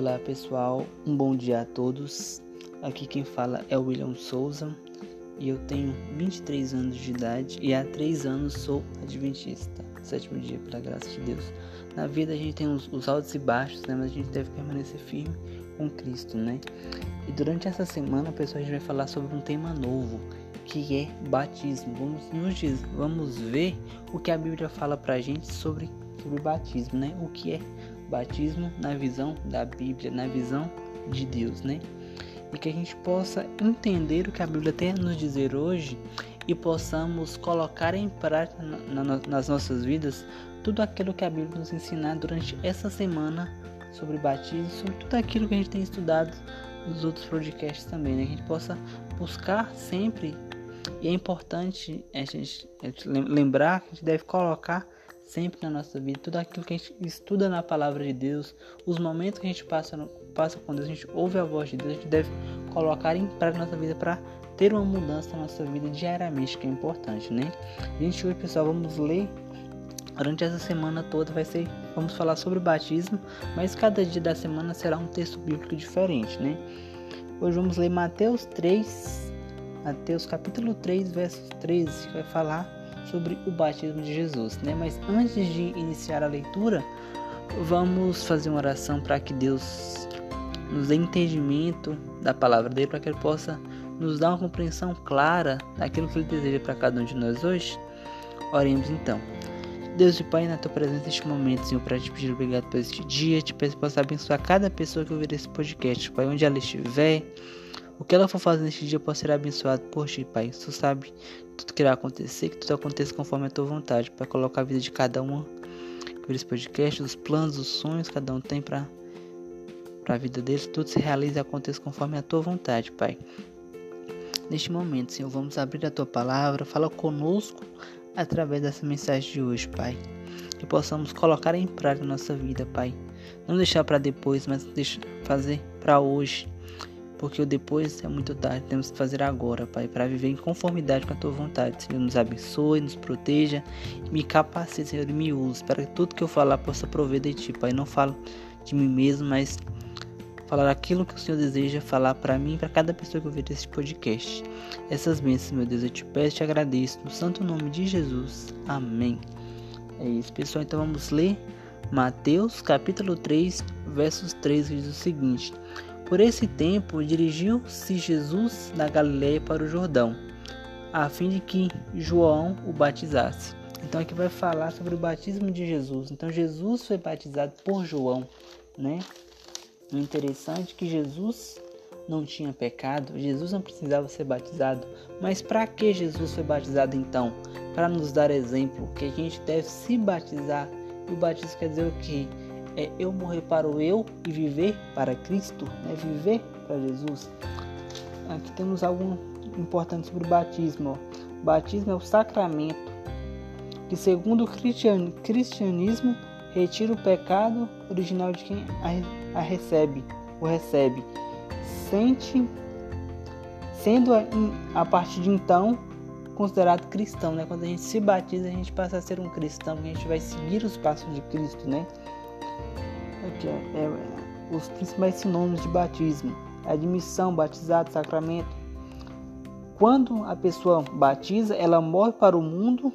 Olá pessoal, um bom dia a todos. Aqui quem fala é William Souza e eu tenho 23 anos de idade e há 3 anos sou adventista. Sétimo dia, pela graça de Deus. Na vida a gente tem os, os altos e baixos, né? mas a gente deve permanecer firme com Cristo, né? E durante essa semana, pessoal, a gente vai falar sobre um tema novo que é batismo. Vamos, nos diz, vamos ver o que a Bíblia fala pra gente sobre, sobre batismo, né? O que é batismo na visão da Bíblia, na visão de Deus, né? E que a gente possa entender o que a Bíblia tem a nos dizer hoje e possamos colocar em prática na, na, nas nossas vidas tudo aquilo que a Bíblia nos ensina durante essa semana sobre batismo, sobre tudo aquilo que a gente tem estudado nos outros podcasts também, né? Que a gente possa buscar sempre e é importante a gente lembrar que a gente deve colocar sempre na nossa vida, tudo aquilo que a gente estuda na palavra de Deus, os momentos que a gente passa, passa com Deus, a gente ouve a voz de Deus, a gente deve colocar em prática na nossa vida para ter uma mudança na nossa vida diariamente, que é importante, né? Gente, hoje, pessoal, vamos ler durante essa semana toda vai ser, vamos falar sobre o batismo, mas cada dia da semana será um texto bíblico diferente, né? Hoje vamos ler Mateus 3, Mateus capítulo 3, verso 13, que vai falar sobre o batismo de Jesus, né? Mas antes de iniciar a leitura, vamos fazer uma oração para que Deus nos dê entendimento da palavra dele, para que ele possa nos dar uma compreensão clara daquilo que ele deseja para cada um de nós hoje. Oremos então. Deus e Pai, na tua presença neste momento, Senhor, para te pedir obrigado por este dia, te peço que possa abençoar cada pessoa que ouvir esse podcast, Pai, onde ela estiver, o que ela for fazer neste dia pode ser abençoado por ti, Pai. Tu sabe tudo que irá acontecer, que tudo aconteça conforme a tua vontade, para colocar a vida de cada um por esse podcast, os planos, os sonhos que cada um tem para a vida deles, tudo se realize e aconteça conforme a tua vontade, Pai. Neste momento, Senhor, vamos abrir a tua palavra, fala conosco através dessa mensagem de hoje, Pai. Que possamos colocar em prática na nossa vida, Pai. Não deixar para depois, mas fazer para hoje porque o depois é muito tarde, temos que fazer agora, Pai, para viver em conformidade com a tua vontade. Senhor, nos abençoe, nos proteja, me capacite, Senhor, e me use, para que tudo que eu falar possa prover de ti, Pai. Não falo de mim mesmo, mas falar aquilo que o Senhor deseja falar para mim e para cada pessoa que ouvir esse podcast. Essas bênçãos, meu Deus, eu te peço e te agradeço, no santo nome de Jesus. Amém. É isso, pessoal, então vamos ler Mateus capítulo 3, versos 3, que diz o seguinte. Por esse tempo, dirigiu-se Jesus da Galiléia para o Jordão, a fim de que João o batizasse. Então aqui vai falar sobre o batismo de Jesus. Então Jesus foi batizado por João, né? O interessante é que Jesus não tinha pecado, Jesus não precisava ser batizado. Mas para que Jesus foi batizado então? Para nos dar exemplo que a gente deve se batizar. E o batismo quer dizer o que? É eu morrer para o eu e viver para Cristo, né? viver para Jesus. Aqui temos algo importante sobre o batismo. O batismo é o sacramento que, segundo o cristianismo, retira o pecado original de quem a recebe, o recebe. Sente, sendo a, partir de então considerado cristão, né? Quando a gente se batiza, a gente passa a ser um cristão, a gente vai seguir os passos de Cristo, né? Aqui, é, é, os principais sinônimos de batismo: admissão, batizado, sacramento. Quando a pessoa batiza, ela morre para o mundo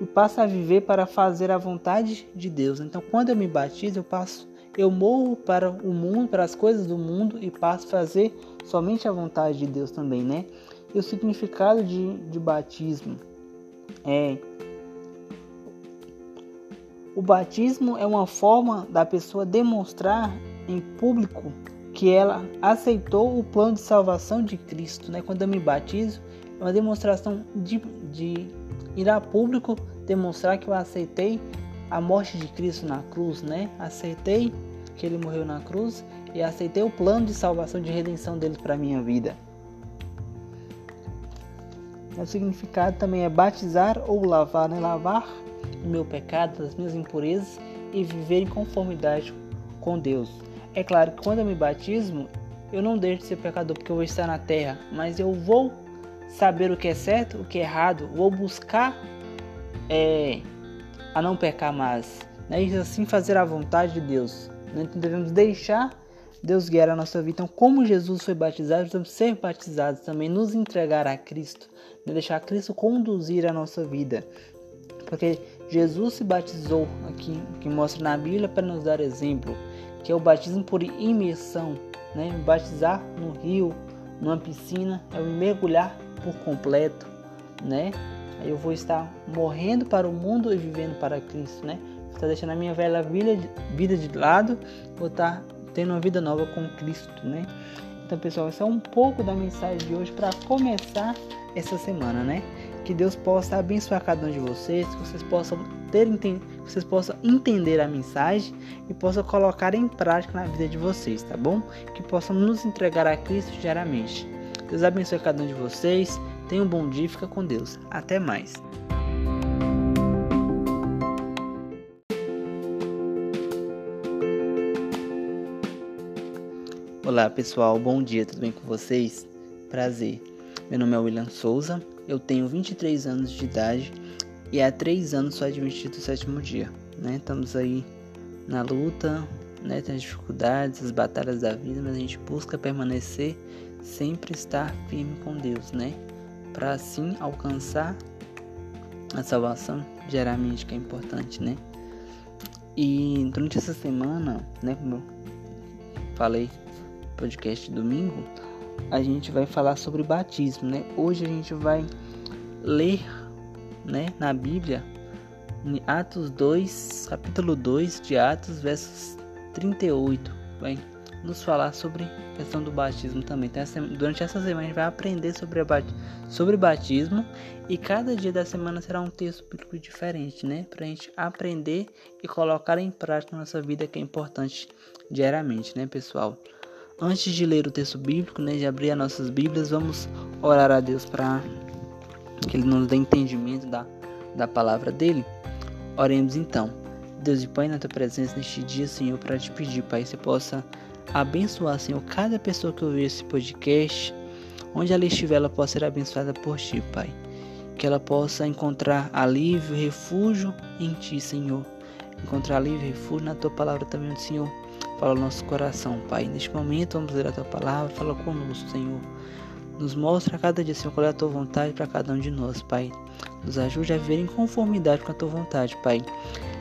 e passa a viver para fazer a vontade de Deus. Então, quando eu me batizo, eu passo, eu morro para o mundo, para as coisas do mundo e passo a fazer somente a vontade de Deus também, né? E o significado de, de batismo é o batismo é uma forma da pessoa demonstrar em público que ela aceitou o plano de salvação de Cristo. Né? Quando eu me batizo, é uma demonstração de, de ir a público demonstrar que eu aceitei a morte de Cristo na cruz, né? Aceitei que ele morreu na cruz e aceitei o plano de salvação, de redenção dele para minha vida. O significado também é batizar ou lavar, né? Lavar o meu pecado, das minhas impurezas e viver em conformidade com Deus. É claro que quando eu me batismo, eu não deixo de ser pecador porque eu vou estar na terra, mas eu vou saber o que é certo, o que é errado, vou buscar é, a não pecar mais, né? e assim fazer a vontade de Deus. Né? Então devemos deixar Deus guiar a nossa vida. Então, como Jesus foi batizado, precisamos ser batizados também, nos entregar a Cristo, né? deixar Cristo conduzir a nossa vida. Porque Jesus se batizou aqui, que mostra na Bíblia para nos dar exemplo, que é o batismo por imersão, né? Batizar no rio, numa piscina, é mergulhar por completo, né? Eu vou estar morrendo para o mundo e vivendo para Cristo, né? Vou estar deixando a minha velha vida de lado, vou estar tendo uma vida nova com Cristo, né? Então, pessoal, essa é um pouco da mensagem de hoje para começar essa semana, né? Que Deus possa abençoar cada um de vocês, que vocês possam ter vocês possam entender a mensagem e possam colocar em prática na vida de vocês, tá bom? Que possam nos entregar a Cristo diariamente. Deus abençoe cada um de vocês. Tenha um bom dia fica com Deus. Até mais. Olá pessoal, bom dia, tudo bem com vocês? Prazer. Meu nome é William Souza, eu tenho 23 anos de idade e há 3 anos sou admitido do sétimo dia. Né? Estamos aí na luta, né? tem as dificuldades, as batalhas da vida, mas a gente busca permanecer, sempre estar firme com Deus, né? Para assim alcançar a salvação diariamente, que é importante, né? E durante essa semana, né, como eu falei podcast domingo, a gente vai falar sobre batismo, né? Hoje a gente vai ler, né, na Bíblia, em Atos 2, capítulo 2 de Atos, versos 38, vai nos falar sobre a questão do batismo também. Então, durante essa semana a gente vai aprender sobre, bat sobre batismo e cada dia da semana será um texto bíblico diferente, né? Para a gente aprender e colocar em prática na nossa vida que é importante diariamente, né, pessoal? Antes de ler o texto bíblico, né, de abrir as nossas Bíblias, vamos orar a Deus para que Ele nos dê entendimento da, da palavra dele. Oremos então. Deus e Pai, na tua presença neste dia, Senhor, para te pedir, Pai, que você possa abençoar, Senhor, cada pessoa que ouvir esse podcast, onde ela estiver, ela possa ser abençoada por ti, Pai. Que ela possa encontrar alívio, refúgio em ti, Senhor. Encontrar alívio e refúgio na tua palavra também, Senhor Fala o nosso coração, Pai. Neste momento, vamos ler a tua palavra. Fala conosco, Senhor. Nos mostra a cada dia, Senhor, qual é a tua vontade para cada um de nós, Pai. Nos ajude a viver em conformidade com a tua vontade, Pai.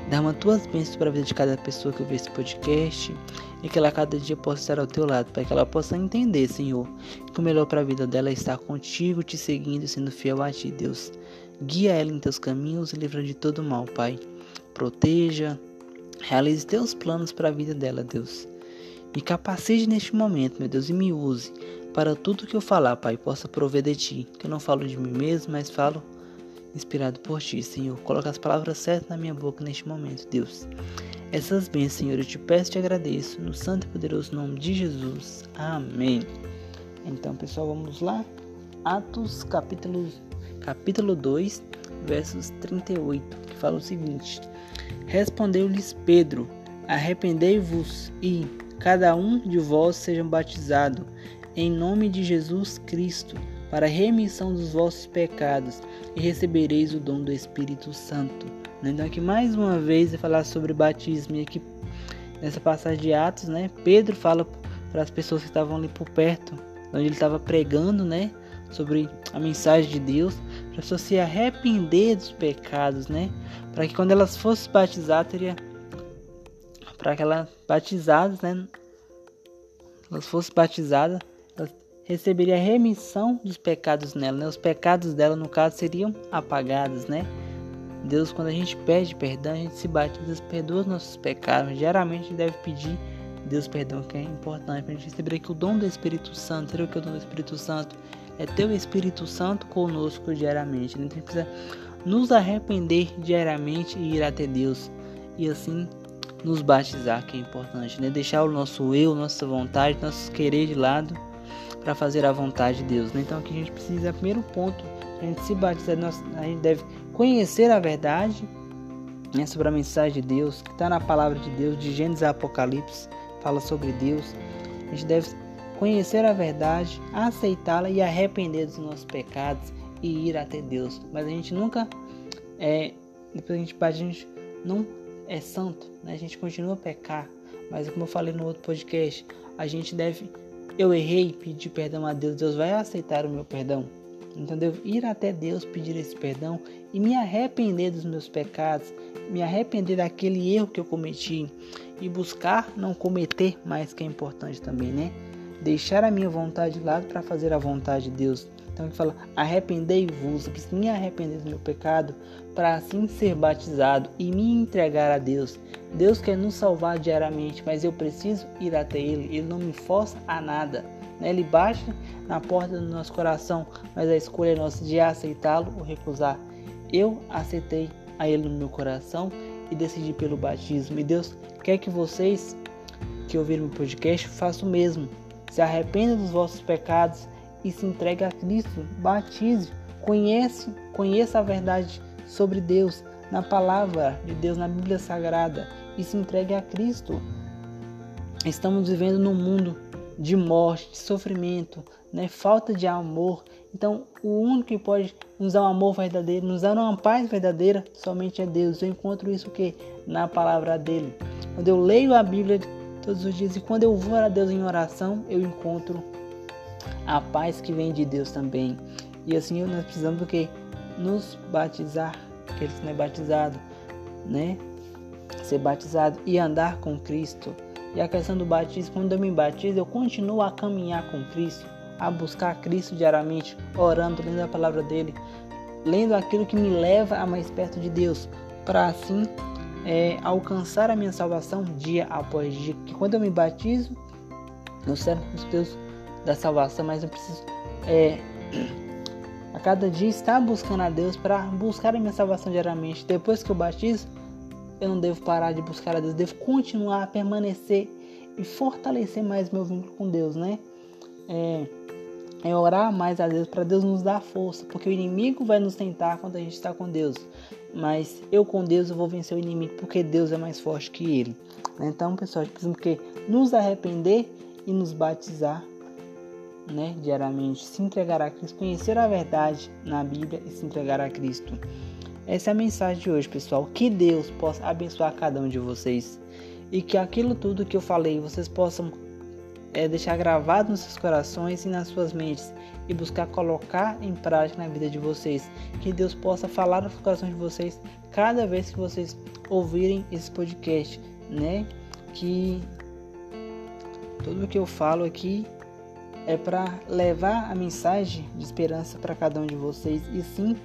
Dá-me tuas bênçãos para a vida de cada pessoa que ouve esse podcast e que ela cada dia possa estar ao teu lado, Pai. Que ela possa entender, Senhor, que o melhor para a vida dela é estar contigo, te seguindo e sendo fiel a ti, Deus. Guia ela em teus caminhos e livra de todo mal, Pai. Proteja, Realize teus planos para a vida dela, Deus. Me capacite neste momento, meu Deus, e me use para tudo que eu falar, Pai, possa prover de ti. Que eu não falo de mim mesmo, mas falo inspirado por ti, Senhor. Coloca as palavras certas na minha boca neste momento, Deus. Essas bênçãos, Senhor, eu te peço e te agradeço, no santo e poderoso nome de Jesus. Amém. Então, pessoal, vamos lá. Atos, capítulo, capítulo 2, versos 38, que fala o seguinte. Respondeu-lhes Pedro: Arrependei-vos e cada um de vós seja batizado em nome de Jesus Cristo para a remissão dos vossos pecados e recebereis o dom do Espírito Santo. Então aqui mais uma vez vai falar sobre batismo e aqui nessa passagem de Atos, né? Pedro fala para as pessoas que estavam ali por perto, onde ele estava pregando, né? Sobre a mensagem de Deus, pessoas se arrepender dos pecados, né? para que quando elas fossem batizadas, teria para que elas batizadas, né, elas fossem batizadas, elas receberiam a remissão dos pecados nela, né? Os pecados dela, no caso, seriam apagados, né? Deus, quando a gente pede perdão, a gente se batiza, perdoa os nossos pecados. Geralmente a gente deve pedir Deus perdão, que é importante para a gente receber aqui o dom do Espírito Santo. Será que é o dom do Espírito Santo? É ter o Espírito Santo conosco diariamente. Né? Então precisa nos arrepender diariamente e ir até Deus e assim nos batizar, que é importante, né? Deixar o nosso eu, nossa vontade, nosso querer de lado para fazer a vontade de Deus. Né? Então aqui a gente precisa, primeiro ponto, a gente se batizar, a gente deve conhecer a verdade né, sobre a mensagem de Deus, que está na palavra de Deus, de Gênesis a Apocalipse, fala sobre Deus. A gente deve conhecer a verdade, aceitá-la e arrepender dos nossos pecados e ir até Deus. Mas a gente nunca é depois a gente a gente não é santo, né? A gente continua a pecar. Mas como eu falei no outro podcast, a gente deve. Eu errei, pedir perdão a Deus, Deus vai aceitar o meu perdão. Então devo ir até Deus pedir esse perdão e me arrepender dos meus pecados, me arrepender daquele erro que eu cometi e buscar não cometer mais que é importante também, né? Deixar a minha vontade de lado para fazer a vontade de Deus. Então ele fala: arrependei-vos, eu preciso me arrepender do meu pecado para assim ser batizado e me entregar a Deus. Deus quer nos salvar diariamente, mas eu preciso ir até Ele. Ele não me força a nada. Né? Ele bate na porta do nosso coração, mas a escolha é nossa de aceitá-lo ou recusar. Eu aceitei a Ele no meu coração e decidi pelo batismo. E Deus quer que vocês que ouviram o podcast façam o mesmo. Se arrependam dos vossos pecados e se entregue a Cristo. Batize, conhece, conheça a verdade sobre Deus na palavra de Deus na Bíblia Sagrada e se entregue a Cristo. Estamos vivendo num mundo de morte, de sofrimento, né? falta de amor. Então, o único que pode nos dar um amor verdadeiro, nos dar uma paz verdadeira, somente é Deus. Eu encontro isso que na palavra dele. Quando eu leio a Bíblia todos os dias e quando eu vou a Deus em oração, eu encontro a paz que vem de Deus também. E assim nós precisamos do que? Nos batizar, que não é batizado, né? Ser batizado e andar com Cristo. E a questão do batismo, quando eu me batizo, eu continuo a caminhar com Cristo, a buscar Cristo diariamente, orando, lendo a palavra dele, lendo aquilo que me leva a mais perto de Deus, para assim é, alcançar a minha salvação dia após dia. Que quando eu me batizo, eu servo Deus da salvação, mas eu preciso é, a cada dia estar buscando a Deus para buscar a minha salvação diariamente. Depois que eu batizo, eu não devo parar de buscar a Deus, devo continuar a permanecer e fortalecer mais meu vínculo com Deus, né? É, é orar mais a Deus para Deus nos dar força, porque o inimigo vai nos tentar quando a gente está com Deus, mas eu com Deus eu vou vencer o inimigo porque Deus é mais forte que ele. Então, pessoal, precisamos que nos arrepender e nos batizar né, diariamente, se entregar a Cristo, conhecer a verdade na Bíblia e se entregar a Cristo. Essa é a mensagem de hoje, pessoal. Que Deus possa abençoar cada um de vocês e que aquilo tudo que eu falei vocês possam é, deixar gravado nos seus corações e nas suas mentes e buscar colocar em prática na vida de vocês. Que Deus possa falar nos corações de vocês cada vez que vocês ouvirem esse podcast, né? Que tudo que eu falo aqui é para levar a mensagem de esperança para cada um de vocês e sim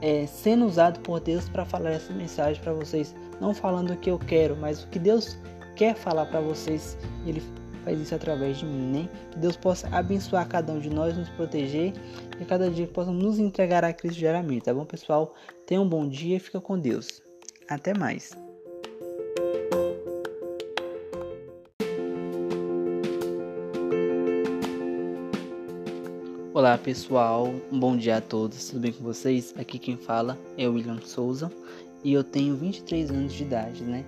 é, sendo usado por Deus para falar essa mensagem para vocês, não falando o que eu quero, mas o que Deus quer falar para vocês. Ele faz isso através de mim, né? Que Deus possa abençoar cada um de nós, nos proteger e cada dia possa nos entregar a Cristo diariamente, tá bom, pessoal? Tenha um bom dia e fica com Deus. Até mais. Olá pessoal, um bom dia a todos, tudo bem com vocês? Aqui quem fala é o William Souza e eu tenho 23 anos de idade, né?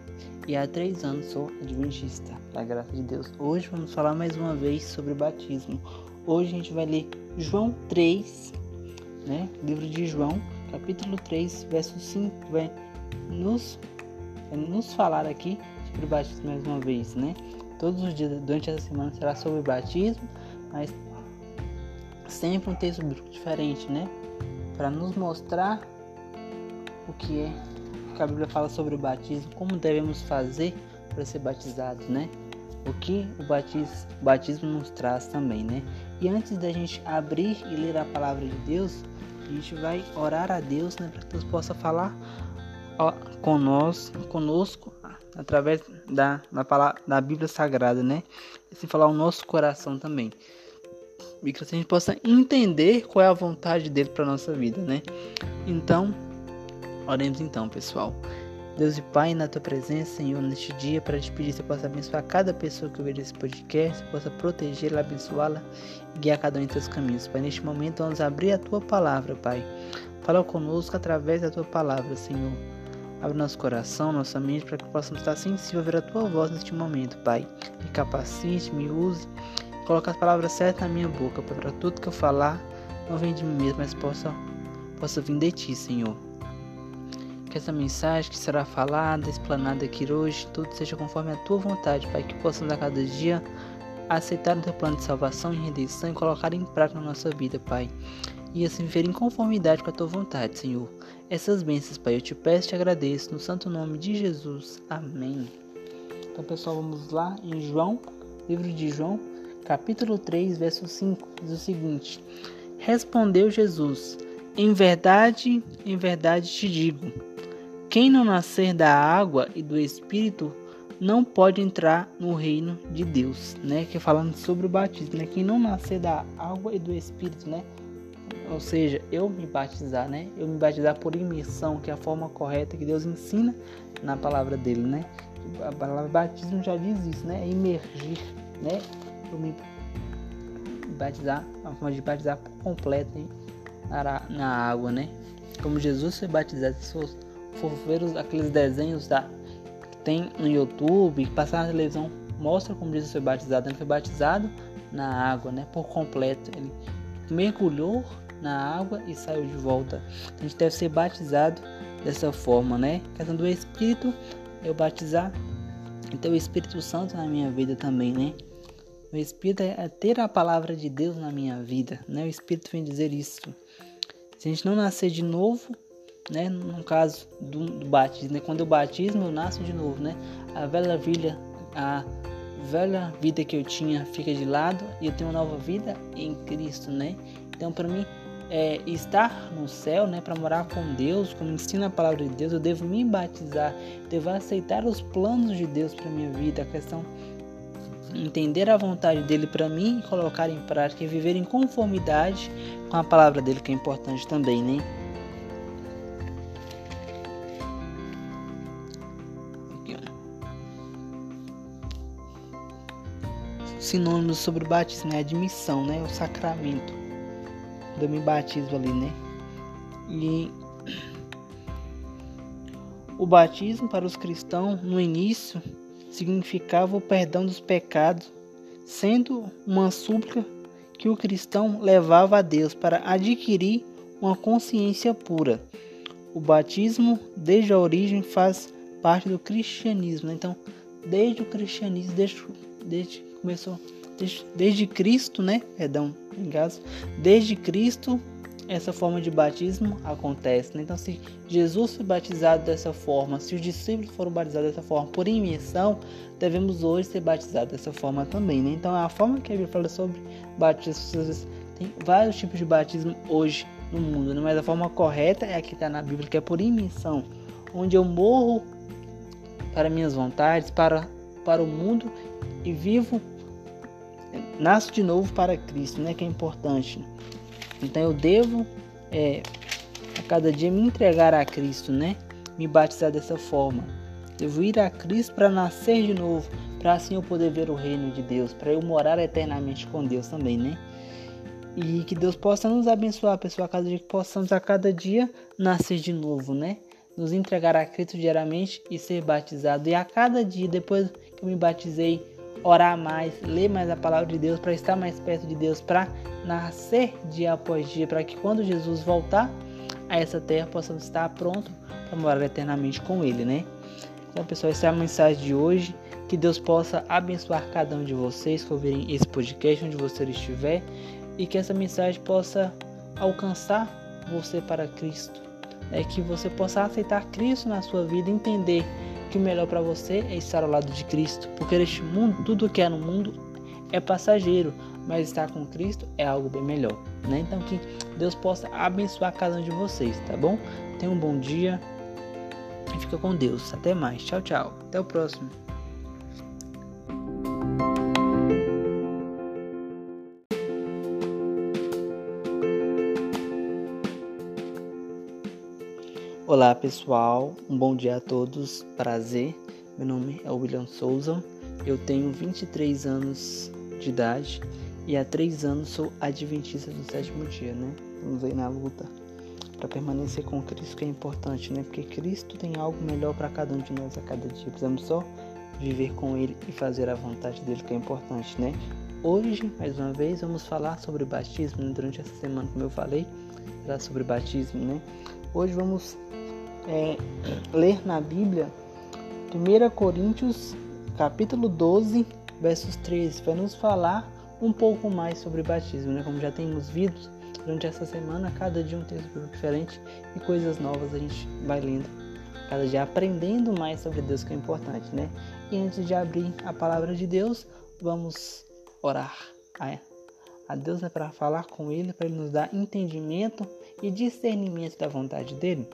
E há 3 anos sou adventista, pela graça de Deus. Hoje vamos falar mais uma vez sobre batismo. Hoje a gente vai ler João 3, né? Livro de João, capítulo 3, verso 5, vai nos, vai nos falar aqui sobre batismo mais uma vez, né? Todos os dias durante essa semana será sobre batismo, mas sempre um texto bíblico diferente, né? Para nos mostrar o que é que a Bíblia fala sobre o batismo, como devemos fazer para ser batizados, né? O que o batismo, o batismo nos traz também, né? E antes da gente abrir e ler a palavra de Deus, a gente vai orar a Deus, né, para que Deus possa falar conosco, conosco através da, da, palavra, da Bíblia Sagrada, né? E se falar o nosso coração também e que a gente possa entender qual é a vontade dele para nossa vida, né? Então, oremos então, pessoal. Deus e Pai, na tua presença, Senhor, neste dia, para te pedir que você possa abençoar cada pessoa que ouvir esse podcast, possa protegê-la, abençoá-la e guiar cada um em teus caminhos. Pai, neste momento, vamos abrir a tua palavra, Pai. Fala conosco através da tua palavra, Senhor. Abre nosso coração, nossa mente, para que possamos estar sensíveis a ouvir a tua voz neste momento, Pai. Me capacite, me use Coloca as palavras certas na minha boca, para tudo que eu falar não vem de mim mesmo, mas possa, possa vir de ti, Senhor. Que essa mensagem que será falada, explanada aqui hoje, tudo seja conforme a tua vontade, Pai, que possamos a cada dia aceitar o teu plano de salvação e redenção e colocar em prática na nossa vida, Pai. E assim viver em conformidade com a tua vontade, Senhor. Essas bênçãos, Pai, eu te peço e te agradeço, no santo nome de Jesus. Amém. Então, pessoal, vamos lá em João, livro de João, capítulo 3, verso 5, diz o seguinte: Respondeu Jesus: Em verdade, em verdade te digo, quem não nascer da água e do espírito não pode entrar no reino de Deus, né? Que é falando sobre o batismo, né? Quem não nascer da água e do espírito, né? Ou seja, eu me batizar, né? Eu me batizar por imersão, que é a forma correta que Deus ensina na palavra dele, né? A palavra batismo já diz isso, né? É imergir, né? Eu me batizar, a forma de batizar completo na, na água, né? Como Jesus foi batizado, se for ver aqueles desenhos da, que tem no YouTube, que passar na televisão, mostra como Jesus foi batizado. Ele foi batizado na água, né? Por completo. Ele mergulhou na água e saiu de volta. A gente deve ser batizado dessa forma, né? Questão do Espírito, eu batizar, então o Espírito Santo na minha vida também, né? O Espírito é ter a palavra de Deus na minha vida, né? O Espírito vem dizer isso. Se a gente não nascer de novo, né? No caso do, do batismo, né? Quando eu batismo, eu nasço de novo, né? A velha vida, a velha vida que eu tinha fica de lado e eu tenho uma nova vida em Cristo, né? Então, para mim, é, estar no céu, né, para morar com Deus, como ensina a palavra de Deus, eu devo me batizar, devo aceitar os planos de Deus para minha vida, a questão entender a vontade dele para mim colocar em prática e viver em conformidade com a palavra dele, que é importante também, né? Sinônimos sobre o batismo, né? A admissão, né? O sacramento. Eu me batismo ali, né? E o batismo para os cristãos no início significava o perdão dos pecados, sendo uma súplica que o cristão levava a Deus para adquirir uma consciência pura. O batismo, desde a origem, faz parte do cristianismo. Então, desde o cristianismo, desde, desde começou, desde, desde Cristo, né? Perdão, em caso, desde Cristo essa forma de batismo acontece. Né? Então, se Jesus foi batizado dessa forma, se os discípulos foram batizados dessa forma por imersão, devemos hoje ser batizados dessa forma também. Né? Então, a forma que a Bíblia fala sobre batismo, tem vários tipos de batismo hoje no mundo, né? mas a forma correta é a que está na Bíblia, que é por imersão, onde eu morro para minhas vontades, para, para o mundo e vivo, nasço de novo para Cristo, né? que é importante. Então eu devo é, a cada dia me entregar a Cristo, né? Me batizar dessa forma. Devo ir a Cristo para nascer de novo, para assim eu poder ver o reino de Deus, para eu morar eternamente com Deus também, né? E que Deus possa nos abençoar, pessoal, a cada dia que possamos a cada dia nascer de novo, né? Nos entregar a Cristo diariamente e ser batizado. E a cada dia, depois que eu me batizei, orar mais, ler mais a palavra de Deus, para estar mais perto de Deus, para nascer dia após dia, para que quando Jesus voltar a essa terra possamos estar pronto para morar eternamente com Ele, né? Então, pessoal, essa é a mensagem de hoje. Que Deus possa abençoar cada um de vocês que ouvirem esse podcast, onde você estiver, e que essa mensagem possa alcançar você para Cristo. É que você possa aceitar Cristo na sua vida, entender que o melhor para você é estar ao lado de Cristo, porque neste mundo, tudo que é no mundo é passageiro, mas estar com Cristo é algo bem melhor, né? Então que Deus possa abençoar cada um de vocês, tá bom? Tenha um bom dia e fica com Deus. Até mais. Tchau, tchau. Até o próximo. Olá pessoal, um bom dia a todos, prazer. Meu nome é William Souza, eu tenho 23 anos de idade e há 3 anos sou adventista do sétimo dia, né? Estamos aí na luta para permanecer com Cristo, que é importante, né? Porque Cristo tem algo melhor para cada um de nós a cada dia. Precisamos só viver com Ele e fazer a vontade dele, que é importante, né? Hoje, mais uma vez, vamos falar sobre batismo. Durante essa semana, como eu falei, era sobre batismo, né? Hoje vamos é, ler na Bíblia 1 Coríntios capítulo 12, versos 13, para nos falar um pouco mais sobre batismo, né? Como já temos visto durante essa semana, cada dia um texto diferente e coisas novas a gente vai lendo, cada dia aprendendo mais sobre Deus que é importante, né? E antes de abrir a palavra de Deus, vamos orar a Deus é para falar com Ele, para Ele nos dar entendimento e discernimento da vontade dele.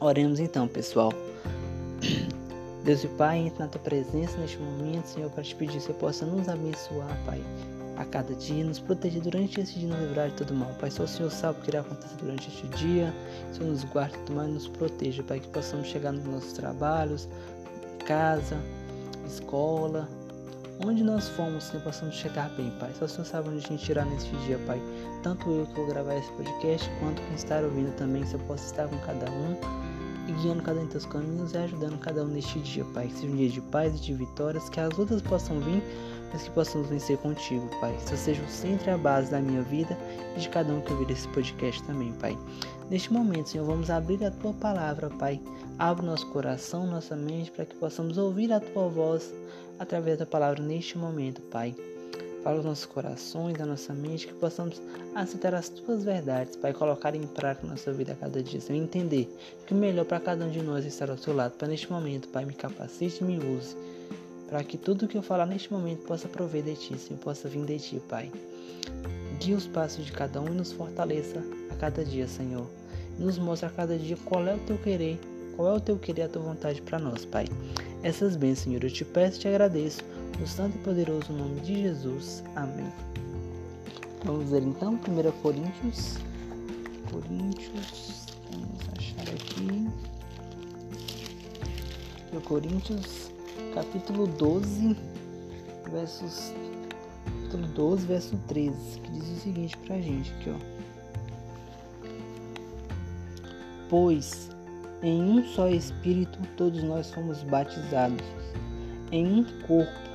Oremos então, pessoal. Deus e Pai, entre na tua presença neste momento, Senhor, para te pedir que você possa nos abençoar, Pai, a cada dia, nos proteger durante esse dia, nos livrar de todo mal. Pai, só o Senhor sabe o que irá acontecer durante este dia. Senhor, nos guarde e nos proteja, Pai, que possamos chegar nos nossos trabalhos, casa, escola, onde nós fomos, Senhor, possamos chegar bem, Pai. Só o Senhor sabe onde a gente irá neste dia, Pai. Tanto eu que vou gravar esse podcast, quanto quem está ouvindo também, se eu possa estar com cada um e guiando cada um em teus caminhos e ajudando cada um neste dia, Pai. Que seja um dia de paz e de vitórias, que as lutas possam vir, mas que possamos vencer contigo, Pai. Que seja o centro e a base da minha vida e de cada um que ouvir esse podcast também, Pai. Neste momento, Senhor, vamos abrir a tua palavra, Pai. Abre nosso coração, nossa mente, para que possamos ouvir a tua voz através da palavra neste momento, Pai para os nossos corações, da nossa mente, que possamos aceitar as tuas verdades, Pai, colocar em prática na nossa vida a cada dia, Senhor, entender que o melhor para cada um de nós é estar ao seu lado. Para neste momento, Pai, me capacite e me use, para que tudo que eu falar neste momento possa prover de Ti, Senhor, possa vir de Ti, Pai. Guie os passos de cada um e nos fortaleça a cada dia, Senhor. Nos mostra a cada dia qual é o Teu querer, qual é o Teu querer a Tua vontade para nós, Pai. Essas bênçãos, Senhor, eu te peço e te agradeço no santo e poderoso nome de Jesus. Amém. Vamos ver então 1 Coríntios. Coríntios. Vamos achar aqui. 1 Coríntios, capítulo 12, versos. Capítulo 12, verso 13, que diz o seguinte pra gente aqui, ó. Pois em um só Espírito todos nós fomos batizados, em um corpo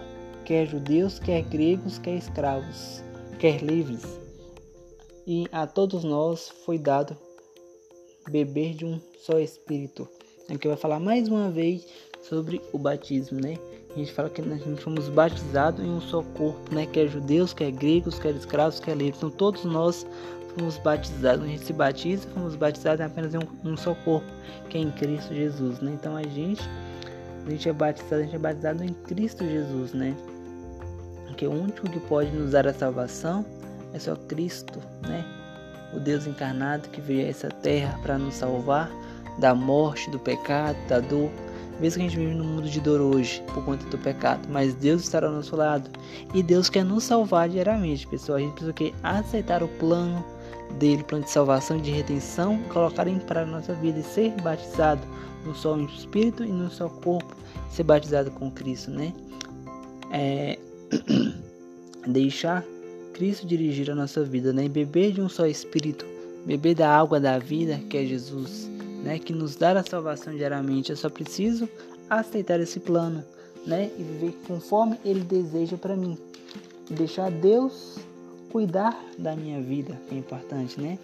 quer judeus, quer gregos, quer escravos, quer livres. E a todos nós foi dado beber de um só Espírito. Aqui vai falar mais uma vez sobre o batismo, né? A gente fala que gente fomos batizados em um só corpo, né? Quer judeus, quer gregos, quer escravos, quer livres. Então todos nós fomos batizados. A gente se batiza, fomos batizados em apenas um, um só corpo, que é em Cristo Jesus, né? Então a gente, a gente é batizado, a gente é batizado em Cristo Jesus, né? Porque o único que pode nos dar a salvação é só Cristo, né? O Deus encarnado que veio a essa terra para nos salvar da morte, do pecado, da dor. Mesmo que a gente vive num mundo de dor hoje por conta do pecado, mas Deus estará ao nosso lado e Deus quer nos salvar diariamente, pessoal. A gente precisa que aceitar o plano dele, plano de salvação de redenção, colocar em prática na nossa vida e ser batizado no só espírito e no só corpo, ser batizado com Cristo, né? É, deixar Cristo dirigir a nossa vida, né? E beber de um só Espírito, beber da água da vida, que é Jesus, né? Que nos dá a salvação diariamente. Eu só preciso aceitar esse plano, né? E viver conforme Ele deseja para mim. E deixar Deus cuidar da minha vida, é importante, né?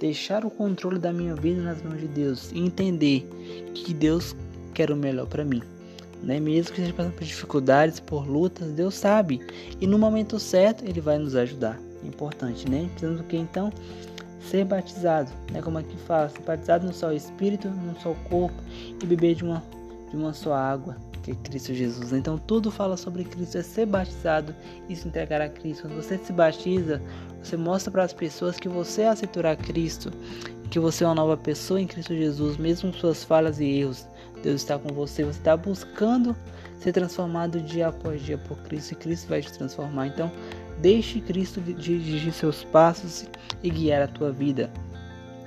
Deixar o controle da minha vida nas mãos de Deus e entender que Deus quer o melhor para mim né? Mesmo que esteja passando por dificuldades, por lutas, Deus sabe. E no momento certo Ele vai nos ajudar. Importante, né? Precisamos do que então? Ser batizado, né? Como aqui fala, ser batizado no só Espírito, no só corpo e beber de uma, de uma só água, que é Cristo Jesus. Então tudo fala sobre Cristo, é ser batizado e se entregar a Cristo. Quando você se batiza, você mostra para as pessoas que você aceitou a Cristo, que você é uma nova pessoa em Cristo Jesus, mesmo com suas falhas e erros. Deus está com você, você está buscando ser transformado dia após dia por Cristo e Cristo vai te transformar. Então, deixe Cristo dirigir seus passos e guiar a tua vida.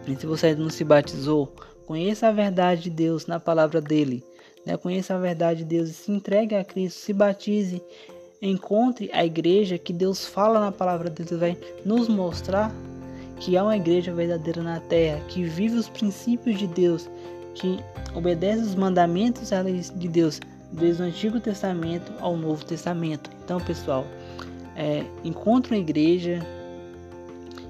E se você ainda não se batizou, conheça a verdade de Deus na palavra dele. Né? Conheça a verdade de Deus e se entregue a Cristo, se batize. Encontre a igreja que Deus fala na palavra de Deus, vai nos mostrar que há uma igreja verdadeira na terra, que vive os princípios de Deus, que obedece os mandamentos de Deus desde o Antigo Testamento ao Novo Testamento. Então, pessoal, é, encontre uma igreja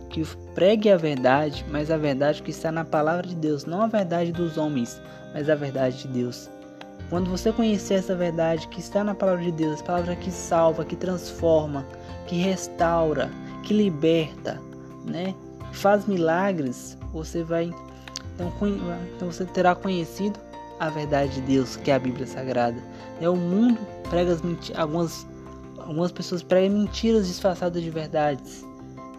que pregue a verdade, mas a verdade que está na palavra de Deus, não a verdade dos homens, mas a verdade de Deus. Quando você conhecer essa verdade que está na palavra de Deus, a palavra que salva, que transforma, que restaura, que liberta, né? Faz milagres, você vai então, então você terá conhecido a verdade de Deus, que é a Bíblia Sagrada. É o mundo prega algumas algumas pessoas pregam mentiras disfarçadas de verdades,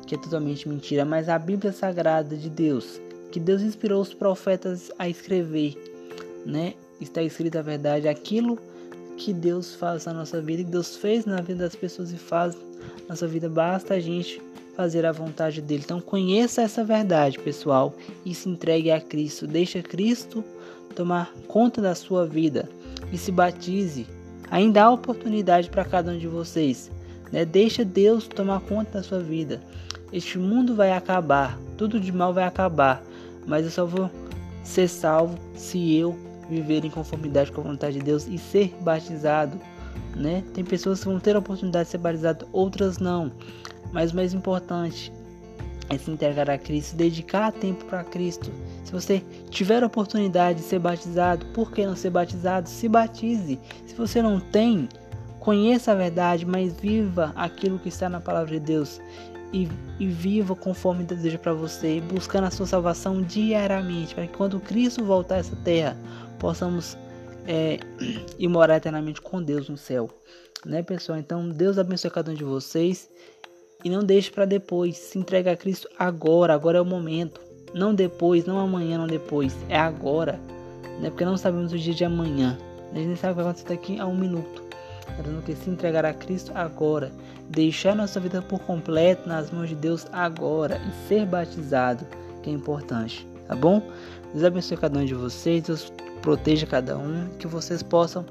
que é totalmente mentira, mas a Bíblia Sagrada de Deus, que Deus inspirou os profetas a escrever, né? Está escrita a verdade, aquilo que Deus faz na nossa vida, que Deus fez na vida das pessoas e faz na nossa vida, basta a gente fazer a vontade dele. Então conheça essa verdade, pessoal, e se entregue a Cristo. Deixa Cristo tomar conta da sua vida e se batize. Ainda há oportunidade para cada um de vocês. Né? Deixa Deus tomar conta da sua vida. Este mundo vai acabar, tudo de mal vai acabar, mas eu só vou ser salvo se eu viver em conformidade com a vontade de Deus e ser batizado. Né? Tem pessoas que vão ter a oportunidade de ser batizado, outras não. Mas o mais importante é se entregar a Cristo, dedicar tempo para Cristo. Se você tiver a oportunidade de ser batizado, por que não ser batizado? Se batize. Se você não tem, conheça a verdade, mas viva aquilo que está na palavra de Deus. E, e viva conforme deseja para você, buscando a sua salvação diariamente, para que quando Cristo voltar a essa terra, possamos é, ir morar eternamente com Deus no céu. Né, pessoal? Então, Deus abençoe cada um de vocês. E não deixe para depois. Se entregue a Cristo agora. Agora é o momento. Não depois, não amanhã, não depois. É agora. Né? Porque não sabemos o dia de amanhã. A gente nem sabe o que vai acontecer daqui a um minuto. Tendo que se entregar a Cristo agora. Deixar nossa vida por completo nas mãos de Deus agora. E ser batizado, que é importante. Tá bom? Deus abençoe cada um de vocês. Deus proteja cada um. Que vocês possam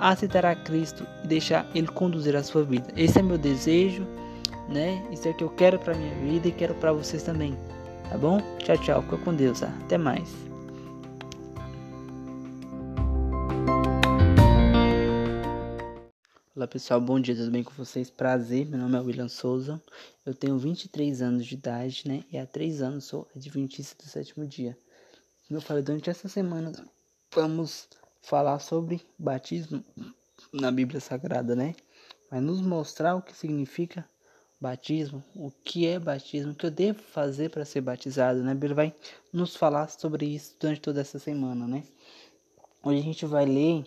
aceitar a Cristo e deixar Ele conduzir a sua vida. Esse é meu desejo né? Isso é o que eu quero para minha vida e quero para vocês também. Tá bom? Tchau, tchau. Fica com Deus, tá? Até mais. Olá pessoal, bom dia, tudo bem com vocês? Prazer, meu nome é William Souza, eu tenho 23 anos de idade, né? E há 3 anos sou adventista do sétimo dia. Como eu falei, durante essa semana vamos falar sobre batismo na Bíblia Sagrada, né? Vai nos mostrar o que significa batismo, o que é batismo, o que eu devo fazer para ser batizado, né? Ele vai nos falar sobre isso durante toda essa semana, né? Hoje a gente vai ler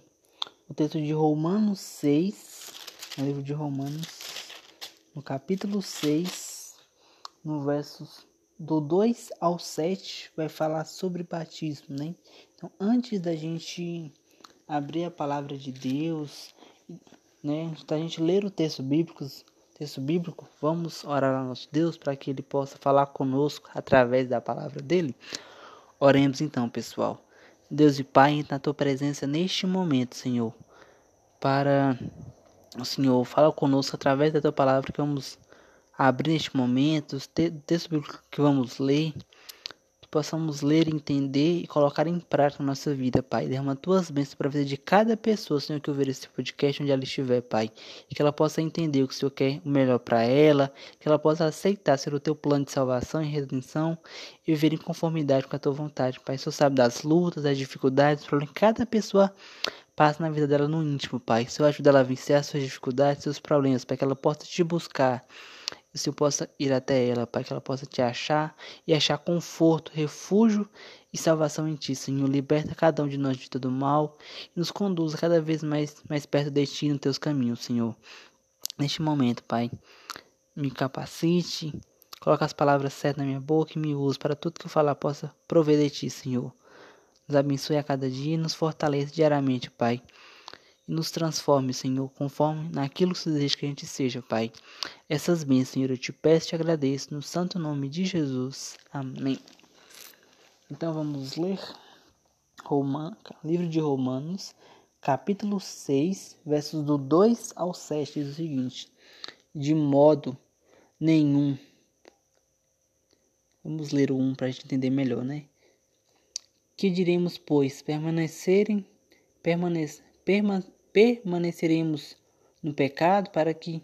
o texto de Romanos 6, no livro de Romanos, no capítulo 6, no versos do 2 ao 7, vai falar sobre batismo, né? Então, antes da gente abrir a palavra de Deus, né, da gente ler o texto bíblico, texto bíblico, vamos orar ao nosso Deus para que Ele possa falar conosco através da palavra dele? Oremos então, pessoal. Deus e Pai, na tua presença neste momento, Senhor, para o Senhor, fala conosco através da tua palavra que vamos abrir neste momento, o texto bíblico que vamos ler possamos ler, entender e colocar em prática na nossa vida, Pai. Derrama tuas bênçãos para a vida de cada pessoa, Senhor, que ouvir esse podcast onde ela estiver, Pai. E que ela possa entender o que o Senhor quer o melhor para ela, que ela possa aceitar ser o teu plano de salvação e redenção e viver em conformidade com a tua vontade, Pai. O Senhor sabe das lutas, das dificuldades, problemas que cada pessoa passa na vida dela no íntimo, Pai. O Senhor ajuda ela a vencer as suas dificuldades, seus problemas, para que ela possa te buscar Senhor possa ir até ela, Pai, que ela possa te achar e achar conforto, refúgio e salvação em Ti, Senhor. Liberta cada um de nós de todo mal e nos conduza cada vez mais, mais perto de Ti nos Teus caminhos, Senhor. Neste momento, Pai, me capacite, coloque as palavras certas na minha boca e me use para tudo que eu falar possa prover de Ti, Senhor. Nos abençoe a cada dia e nos fortaleça diariamente, Pai nos transforme, Senhor, conforme naquilo que você deseja que a gente seja, Pai. Essas bênçãos, Senhor, eu te peço e te agradeço, no santo nome de Jesus. Amém. Então vamos ler Roman, livro de Romanos, capítulo 6, versos do 2 ao 7, diz o seguinte: De modo nenhum. Vamos ler o 1 para a gente entender melhor, né? Que diremos, pois, permanecerem, permanecer, permanecer permaneceremos no pecado para que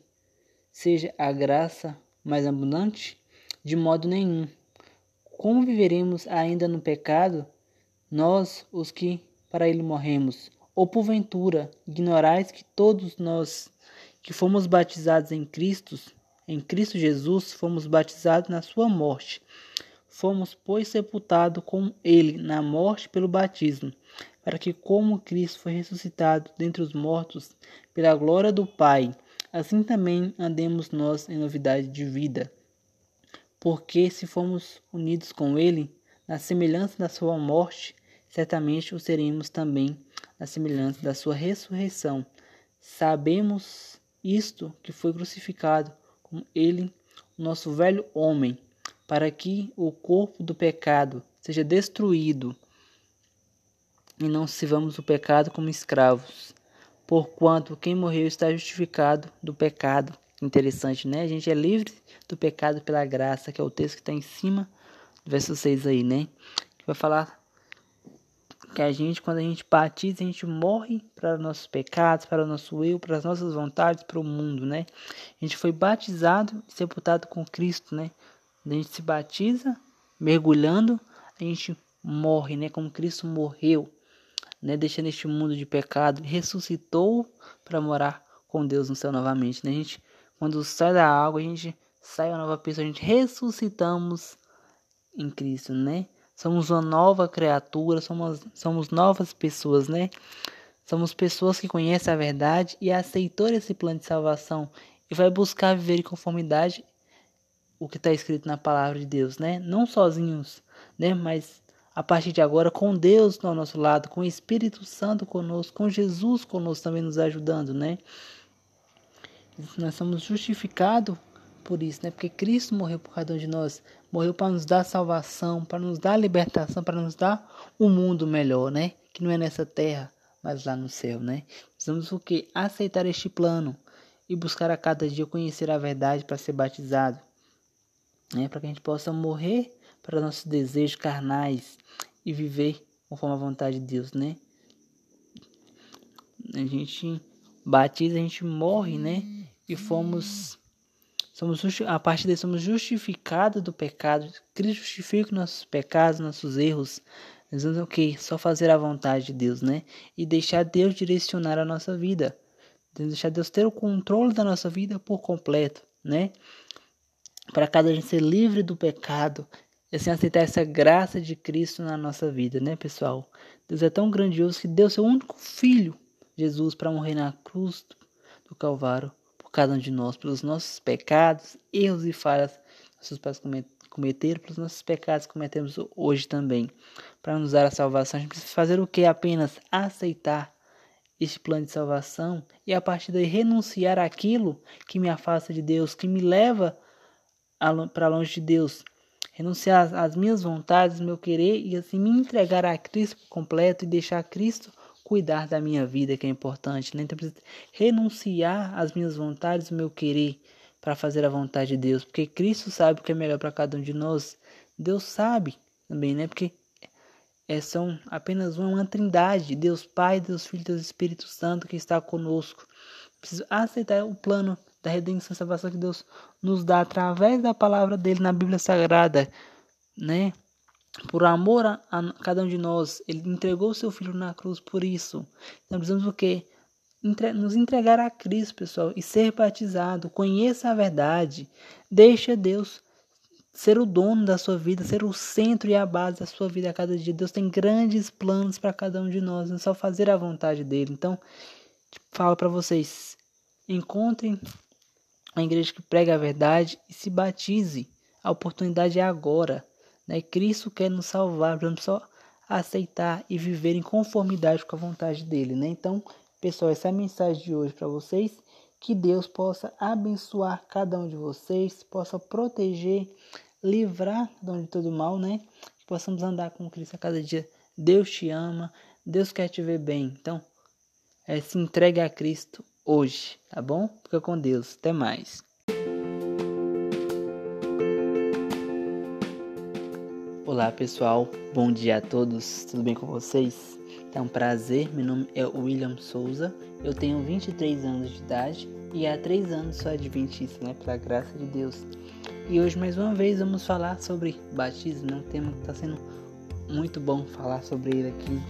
seja a graça mais abundante? De modo nenhum. Como viveremos ainda no pecado, nós, os que para ele morremos? Ou porventura, ignorais que todos nós que fomos batizados em Cristo, em Cristo Jesus, fomos batizados na sua morte. Fomos, pois, sepultados com ele na morte pelo batismo, para que, como Cristo foi ressuscitado dentre os mortos pela glória do Pai, assim também andemos nós em novidade de vida. Porque se fomos unidos com ele na semelhança da sua morte, certamente o seremos também na semelhança da sua ressurreição. Sabemos isto que foi crucificado com ele, o nosso velho homem, para que o corpo do pecado seja destruído e não sirvamos o pecado como escravos. Porquanto quem morreu está justificado do pecado. Interessante, né? A gente é livre do pecado pela graça, que é o texto que está em cima do verso 6 aí, né? Que vai falar que a gente, quando a gente batiza, a gente morre para nossos pecados, para o nosso eu, para as nossas vontades, para o mundo, né? A gente foi batizado e sepultado com Cristo, né? Quando a gente se batiza, mergulhando, a gente morre, né? Como Cristo morreu né, deixando este mundo de pecado, ressuscitou para morar com Deus no céu novamente. Né? A gente, quando sai da água, a gente sai uma nova pessoa, a gente ressuscitamos em Cristo, né? Somos uma nova criatura, somos, somos novas pessoas, né? Somos pessoas que conhecem a verdade e aceitou esse plano de salvação e vai buscar viver em conformidade o que está escrito na palavra de Deus, né? Não sozinhos, né? Mas a partir de agora com Deus ao nosso lado, com o Espírito Santo conosco, com Jesus conosco também nos ajudando, né? Nós somos justificados por isso, né? Porque Cristo morreu por cada um de nós, morreu para nos dar salvação, para nos dar libertação, para nos dar um mundo melhor, né? Que não é nessa terra, mas lá no céu, né? Precisamos o que? Aceitar este plano e buscar a cada dia conhecer a verdade para ser batizado, né? Para que a gente possa morrer para nossos desejos carnais e viver conforme a vontade de Deus, né? A gente batiza, a gente morre, né? E fomos somos a partir daí somos justificados do pecado. Cristo justifica nossos pecados, nossos erros. Nós vamos o que? Só fazer a vontade de Deus, né? E deixar Deus direcionar a nossa vida. Deixar Deus ter o controle da nossa vida por completo, né? Para cada gente ser livre do pecado, e assim aceitar essa graça de Cristo na nossa vida, né, pessoal? Deus é tão grandioso que deu seu único filho, Jesus, para morrer na cruz do Calvário por cada um de nós, pelos nossos pecados, erros e falhas nossos pais cometeram, pelos nossos pecados que cometemos hoje também. Para nos dar a salvação, a gente precisa fazer o que? Apenas aceitar este plano de salvação e a partir daí renunciar àquilo que me afasta de Deus, que me leva para longe de Deus renunciar às minhas vontades, meu querer e assim me entregar a Cristo por completo e deixar Cristo cuidar da minha vida, que é importante, né? Então, preciso renunciar às minhas vontades, meu querer para fazer a vontade de Deus, porque Cristo sabe o que é melhor para cada um de nós. Deus sabe também, né? Porque é, são apenas uma, uma trindade, Deus Pai, Deus Filho, Deus Espírito Santo que está conosco. Preciso aceitar o plano da redenção e salvação que Deus nos dá através da palavra dele na Bíblia Sagrada, né? Por amor a, a cada um de nós, ele entregou o seu filho na cruz por isso. Então precisamos o quê? Entre, nos entregar a Cristo, pessoal, e ser batizado. Conheça a verdade. Deixa Deus ser o dono da sua vida, ser o centro e a base da sua vida a cada dia. Deus tem grandes planos para cada um de nós, é só fazer a vontade dele. Então, falo para vocês, encontrem uma igreja que prega a verdade e se batize. A oportunidade é agora. Né? Cristo quer nos salvar, vamos só aceitar e viver em conformidade com a vontade dele. Né? Então, pessoal, essa é a mensagem de hoje para vocês. Que Deus possa abençoar cada um de vocês, possa proteger, livrar de todo mal, né? Que possamos andar com Cristo a cada dia. Deus te ama, Deus quer te ver bem. Então, é, se entregue a Cristo hoje, tá bom? Fica com Deus. Até mais. Olá pessoal, bom dia a todos, tudo bem com vocês? É um prazer, meu nome é William Souza, eu tenho 23 anos de idade e há 3 anos sou adventista, né, pela graça de Deus. E hoje mais uma vez vamos falar sobre batismo, né? um tema que está sendo muito bom falar sobre ele aqui,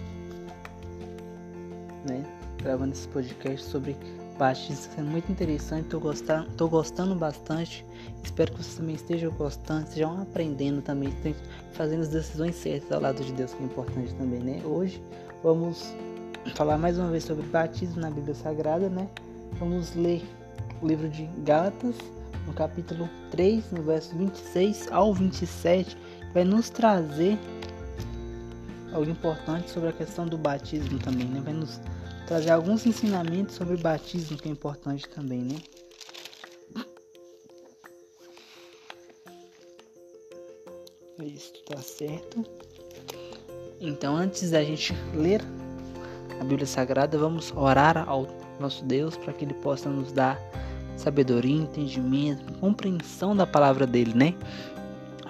né? Gravando esse podcast sobre batismo, está sendo muito interessante, gostando, tô gostando bastante. Espero que vocês também estejam gostando, estejam aprendendo também, fazendo as decisões certas ao lado de Deus, que é importante também, né? Hoje vamos falar mais uma vez sobre batismo na Bíblia Sagrada, né? Vamos ler o livro de Gálatas, no capítulo 3, no verso 26 ao 27, vai nos trazer algo importante sobre a questão do batismo também, né? Vai nos trazer alguns ensinamentos sobre batismo que é importante também, né? Isso tá certo. Então, antes da gente ler a Bíblia Sagrada, vamos orar ao nosso Deus para que Ele possa nos dar sabedoria, entendimento, compreensão da palavra dele, né?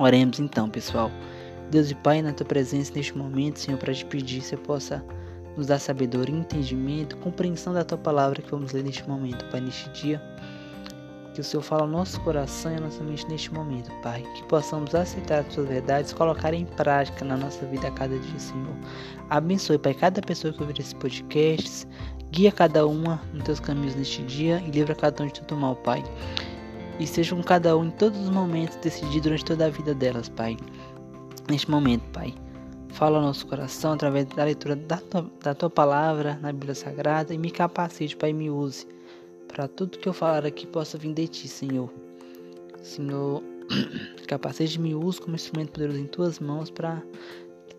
Oremos então, pessoal. Deus e Pai, na tua presença neste momento, Senhor, para te pedir eu possa nos dar sabedoria, entendimento, compreensão da tua palavra que vamos ler neste momento, Pai, neste dia. Que o Senhor fale ao nosso coração e à nossa mente neste momento, Pai. Que possamos aceitar as tuas verdades, colocar em prática na nossa vida a cada dia, Senhor. Abençoe, Pai, cada pessoa que ouvir esse podcast. Guia cada uma nos teus caminhos neste dia e livra cada um de todo mal, Pai. E seja com cada um em todos os momentos decidido durante toda a vida delas, Pai. Neste momento, Pai. Fala ao nosso coração através da leitura da tua, da tua palavra na Bíblia Sagrada e me capacite, Pai, me use para tudo que eu falar aqui possa vir de ti, Senhor. Senhor, capacete me use como instrumento poderoso em tuas mãos para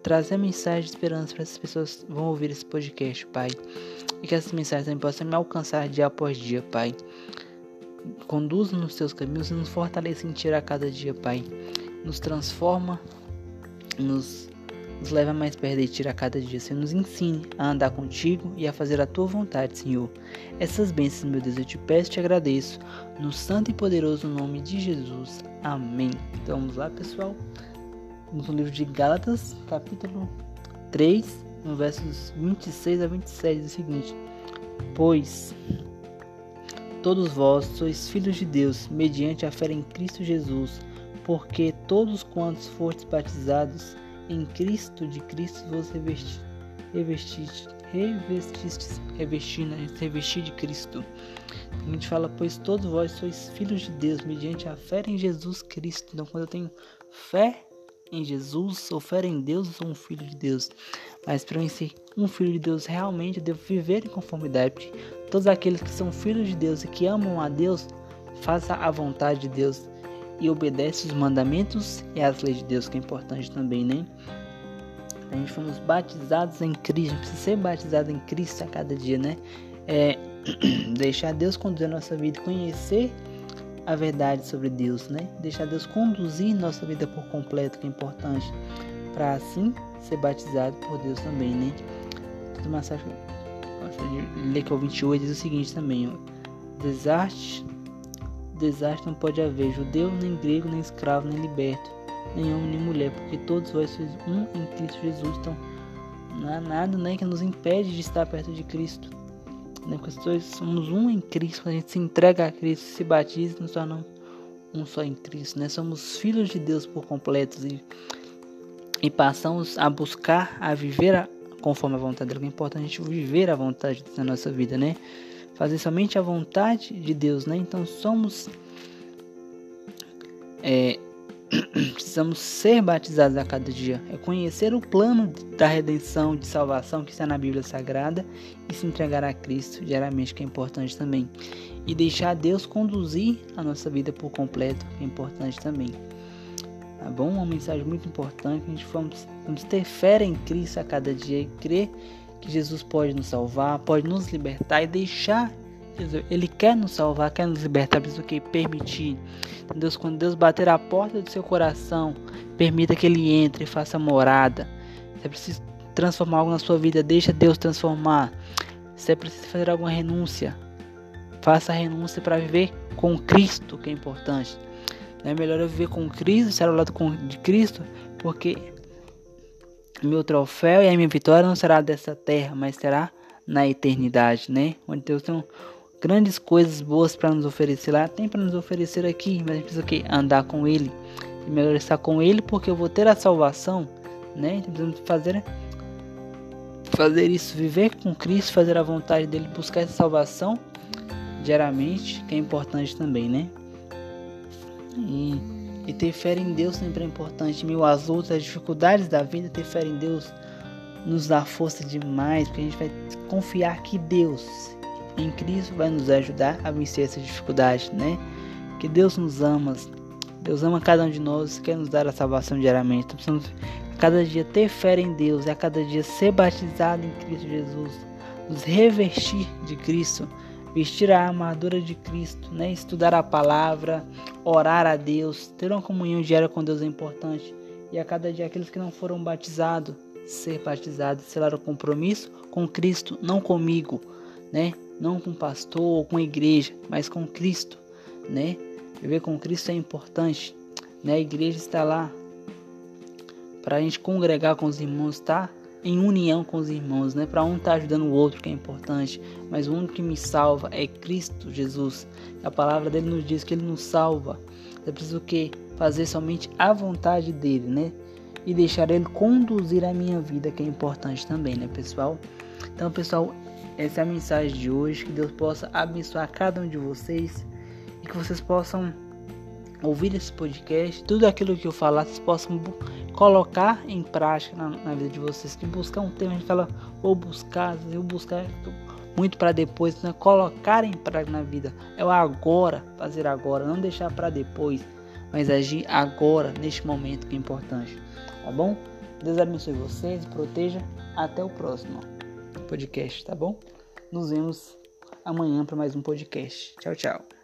trazer a mensagem de esperança para essas pessoas que vão ouvir esse podcast, Pai. E que essas mensagens também possam me alcançar dia após dia, Pai. Conduza nos teus caminhos e nos fortaleça em ti a cada dia, Pai. Nos transforma, nos, nos leva mais perto de ti a cada dia. Senhor, nos ensine a andar contigo e a fazer a tua vontade, Senhor. Essas bênçãos, meu Deus, eu te peço e te agradeço. No santo e poderoso nome de Jesus. Amém. Então vamos lá, pessoal. Vamos no livro de Gálatas, capítulo 3, no versos 26 a 27, diz o seguinte: Pois todos vós sois filhos de Deus, mediante a fé em Cristo Jesus, porque todos quantos fostes batizados em Cristo de Cristo vos revesti, revestiste, revestistes, revestindo, revestir de Cristo. A gente fala, pois todos vós sois filhos de Deus, mediante a fé em Jesus Cristo. Então, quando eu tenho fé em Jesus, sou fé em Deus, eu sou um filho de Deus. Mas para eu ser um filho de Deus, realmente eu devo viver em conformidade. Todos aqueles que são filhos de Deus e que amam a Deus, faça a vontade de Deus e obedece os mandamentos e as leis de Deus, que é importante também, né? A gente fomos batizados em Cristo, precisa ser batizado em Cristo a cada dia, né? É, deixar Deus conduzir a nossa vida, conhecer a verdade sobre Deus, né? Deixar Deus conduzir nossa vida por completo, que é importante, para assim ser batizado por Deus também, né? Tudo massagem, ler que é o 28 diz o seguinte também, ó. Desarte, desastre não pode haver judeu, nem grego, nem escravo, nem liberto, nem homem, nem mulher, porque todos vós sois um em Cristo Jesus. Então, não há nada né, que nos impede de estar perto de Cristo. Né? Porque nós somos um em Cristo, a gente se entrega a Cristo, se batiza, nos tornamos um só em Cristo. Né? Somos filhos de Deus por completos e e passamos a buscar a viver a, conforme a vontade dele. É importante a gente viver a vontade da nossa vida, né? Fazer somente a vontade de Deus, né? Então somos é, precisamos ser batizados a cada dia, é conhecer o plano da redenção, de salvação que está na Bíblia Sagrada e se entregar a Cristo, diariamente, que é importante também. E deixar Deus conduzir a nossa vida por completo, que é importante também tá bom? Uma mensagem muito importante, a gente vamos, vamos ter fé em Cristo a cada dia e crer que Jesus pode nos salvar, pode nos libertar e deixar ele quer nos salvar, quer nos libertar, precisa que permitir. Deus, quando Deus bater a porta do seu coração, permita que ele entre e faça morada. Se é preciso transformar algo na sua vida, deixa Deus transformar. Se é preciso fazer alguma renúncia, faça a renúncia para viver com Cristo, que é importante. É melhor eu viver com Cristo, estar ao lado de Cristo, porque meu troféu e a minha vitória não será dessa terra, mas será na eternidade, né? Onde Deus tem grandes coisas boas para nos oferecer lá, tem para nos oferecer aqui, mas a gente precisa o quê? Andar com Ele. E melhor estar com Ele porque eu vou ter a salvação, né? Precisamos fazer fazer isso, viver com Cristo, fazer a vontade dele, buscar essa salvação diariamente, que é importante também, né? E, e ter fé em Deus sempre é importante. Mil as outras dificuldades da vida, ter fé em Deus nos dá força demais, porque a gente vai confiar que Deus em Cristo vai nos ajudar a vencer essa dificuldade, né? Que Deus nos ama, Deus ama cada um de nós, quer nos dar a salvação diariamente. Então precisamos a cada dia ter fé em Deus, e a cada dia ser batizado em Cristo Jesus, nos revestir de Cristo, vestir a armadura de Cristo, né? Estudar a palavra, orar a Deus, ter uma comunhão diária com Deus é importante. E a cada dia aqueles que não foram batizados, ser batizados, selar o compromisso com Cristo, não comigo, né? Não com pastor ou com igreja, mas com Cristo, né? Viver com Cristo é importante, né? A igreja está lá para a gente congregar com os irmãos, tá? Em união com os irmãos, né? Para um estar tá ajudando o outro, que é importante. Mas o único que me salva é Cristo Jesus. A palavra dele nos diz que ele nos salva. É preciso o quê? Fazer somente a vontade dele, né? e deixar Ele conduzir a minha vida, que é importante também, né, pessoal? Então, pessoal, essa é a mensagem de hoje. Que Deus possa abençoar cada um de vocês e que vocês possam ouvir esse podcast, tudo aquilo que eu falar, vocês possam colocar em prática na, na vida de vocês. Que buscar um tema, a gente fala, vou buscar, vou buscar muito para depois, né? colocar em prática na vida. É o agora, fazer agora, não deixar para depois, mas agir agora, neste momento que é importante tá bom? Deus abençoe vocês, proteja. Até o próximo podcast, tá bom? Nos vemos amanhã para mais um podcast. Tchau, tchau.